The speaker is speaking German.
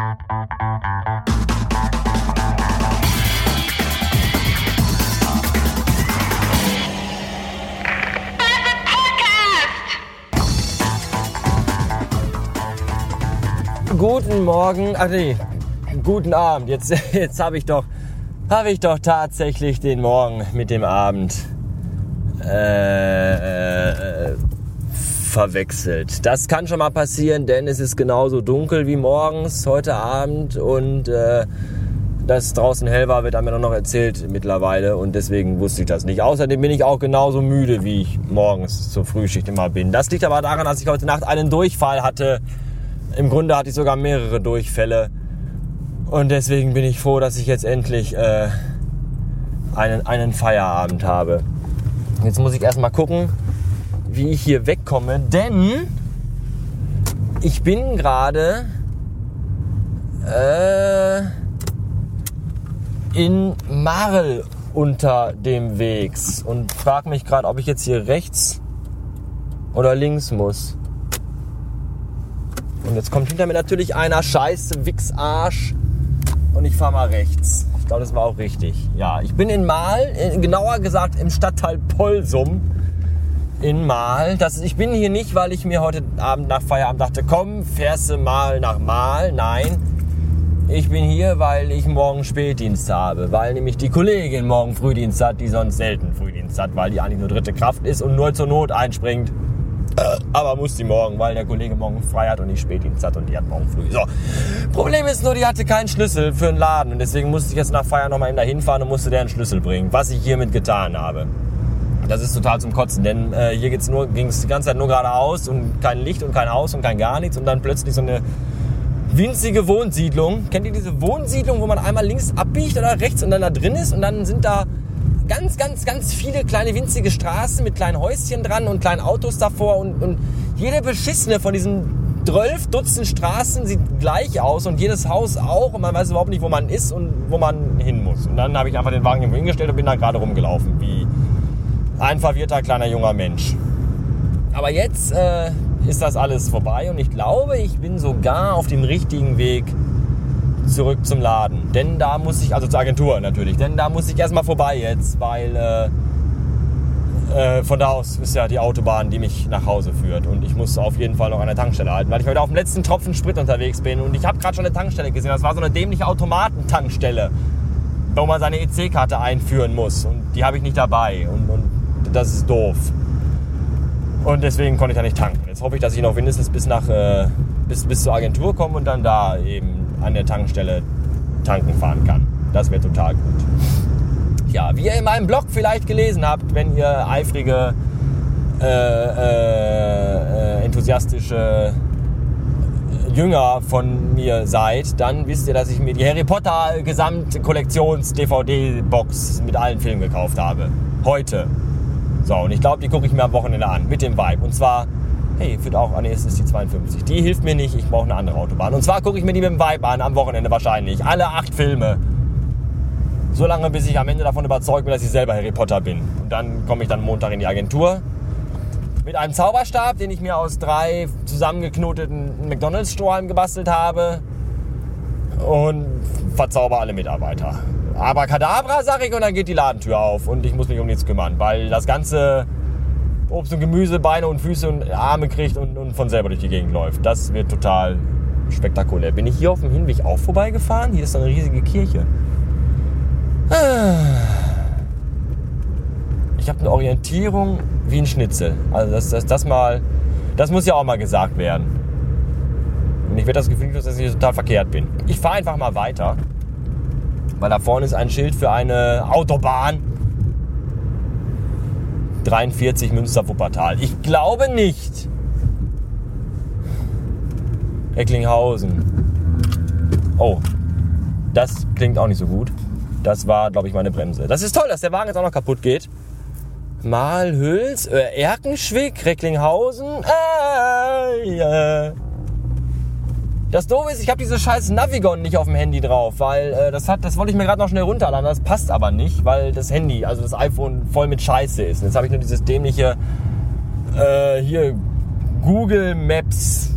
Guten Morgen, ach nee, guten Abend. Jetzt, jetzt habe ich doch, habe ich doch tatsächlich den Morgen mit dem Abend äh, verwechselt. Das kann schon mal passieren, denn es ist genauso dunkel wie morgens heute Abend und äh, dass draußen hell war, wird mir noch erzählt mittlerweile und deswegen wusste ich das nicht. Außerdem bin ich auch genauso müde, wie ich morgens zur Frühschicht immer bin. Das liegt aber daran, dass ich heute Nacht einen Durchfall hatte. Im Grunde hatte ich sogar mehrere Durchfälle und deswegen bin ich froh, dass ich jetzt endlich äh, einen, einen Feierabend habe. Jetzt muss ich erstmal gucken, wie ich hier wegkomme, denn ich bin gerade äh, in Marl unter dem Wegs und frage mich gerade, ob ich jetzt hier rechts oder links muss. Und jetzt kommt hinter mir natürlich einer, scheiße, Wichsarsch. Und ich fahre mal rechts. Ich glaube, das war auch richtig. Ja, ich bin in Mal, äh, genauer gesagt im Stadtteil Polsum in Mal. Das, ich bin hier nicht, weil ich mir heute Abend nach Feierabend dachte, komm, fährst du mal nach Mal. Nein, ich bin hier, weil ich morgen Spätdienst habe, weil nämlich die Kollegin morgen Frühdienst hat, die sonst selten Frühdienst hat, weil die eigentlich nur dritte Kraft ist und nur zur Not einspringt. Äh, aber muss die morgen, weil der Kollege morgen frei hat und nicht Spätdienst hat und die hat morgen früh. So. Problem ist nur, die hatte keinen Schlüssel für den Laden und deswegen musste ich jetzt nach Feier nochmal eben dahin fahren und musste der einen Schlüssel bringen, was ich hiermit getan habe. Das ist total zum Kotzen, denn äh, hier geht's nur, ging es die ganze Zeit nur geradeaus und kein Licht und kein Haus und kein gar nichts und dann plötzlich so eine winzige Wohnsiedlung. Kennt ihr diese Wohnsiedlung, wo man einmal links abbiegt oder rechts und dann da drin ist und dann sind da ganz, ganz, ganz viele kleine winzige Straßen mit kleinen Häuschen dran und kleinen Autos davor und, und jede beschissene von diesen 12 Dutzend Straßen sieht gleich aus und jedes Haus auch und man weiß überhaupt nicht, wo man ist und wo man hin muss. Und dann habe ich einfach den Wagen irgendwo hingestellt und bin da gerade rumgelaufen, wie ein verwirrter kleiner junger Mensch. Aber jetzt äh, ist das alles vorbei und ich glaube, ich bin sogar auf dem richtigen Weg zurück zum Laden. Denn da muss ich, also zur Agentur natürlich, denn da muss ich erstmal vorbei jetzt, weil äh, äh, von da aus ist ja die Autobahn, die mich nach Hause führt. Und ich muss auf jeden Fall noch an der Tankstelle halten, weil ich heute auf dem letzten Tropfen Sprit unterwegs bin. Und ich habe gerade schon eine Tankstelle gesehen. Das war so eine dämliche Automatentankstelle, wo man seine EC-Karte einführen muss. Und die habe ich nicht dabei. Und, und das ist doof. Und deswegen konnte ich da nicht tanken. Jetzt hoffe ich, dass ich noch mindestens bis, nach, äh, bis, bis zur Agentur komme und dann da eben an der Tankstelle tanken fahren kann. Das wäre total gut. Ja, wie ihr in meinem Blog vielleicht gelesen habt, wenn ihr eifrige, äh, äh, enthusiastische Jünger von mir seid, dann wisst ihr, dass ich mir die Harry Potter Gesamtkollektions-DVD-Box mit allen Filmen gekauft habe. Heute. So, und ich glaube, die gucke ich mir am Wochenende an mit dem Vibe. Und zwar, hey, führt auch, ah nee, es ist die 52. Die hilft mir nicht, ich brauche eine andere Autobahn. Und zwar gucke ich mir die mit dem Vibe an, am Wochenende wahrscheinlich. Alle acht Filme. So lange, bis ich am Ende davon überzeugt bin, dass ich selber Harry Potter bin. Und dann komme ich dann Montag in die Agentur. Mit einem Zauberstab, den ich mir aus drei zusammengeknoteten McDonalds-Strohhalmen gebastelt habe. Und verzauber alle Mitarbeiter. Aber Kadabra, sag ich, und dann geht die Ladentür auf und ich muss mich um nichts kümmern, weil das ganze Obst und Gemüse, Beine und Füße und Arme kriegt und, und von selber durch die Gegend läuft. Das wird total spektakulär. Bin ich hier auf dem Hinweg auch vorbeigefahren? Hier ist eine riesige Kirche. Ich habe eine Orientierung wie ein Schnitzel. Also das, das, das mal, das muss ja auch mal gesagt werden. Und ich werde das Gefühl, dass ich total verkehrt bin. Ich fahre einfach mal weiter. Weil da vorne ist ein Schild für eine Autobahn. 43 Münster-Wuppertal. Ich glaube nicht. Recklinghausen. Oh, das klingt auch nicht so gut. Das war, glaube ich, meine Bremse. Das ist toll, dass der Wagen jetzt auch noch kaputt geht. Malhüls, äh, Erkenschwick, Recklinghausen. Äh, äh. Das Doofe ist, ich habe diese scheiß Navigon nicht auf dem Handy drauf, weil äh, das hat, das wollte ich mir gerade noch schnell runterladen. Das passt aber nicht, weil das Handy, also das iPhone voll mit Scheiße ist. Und jetzt habe ich nur dieses dämliche äh, hier Google Maps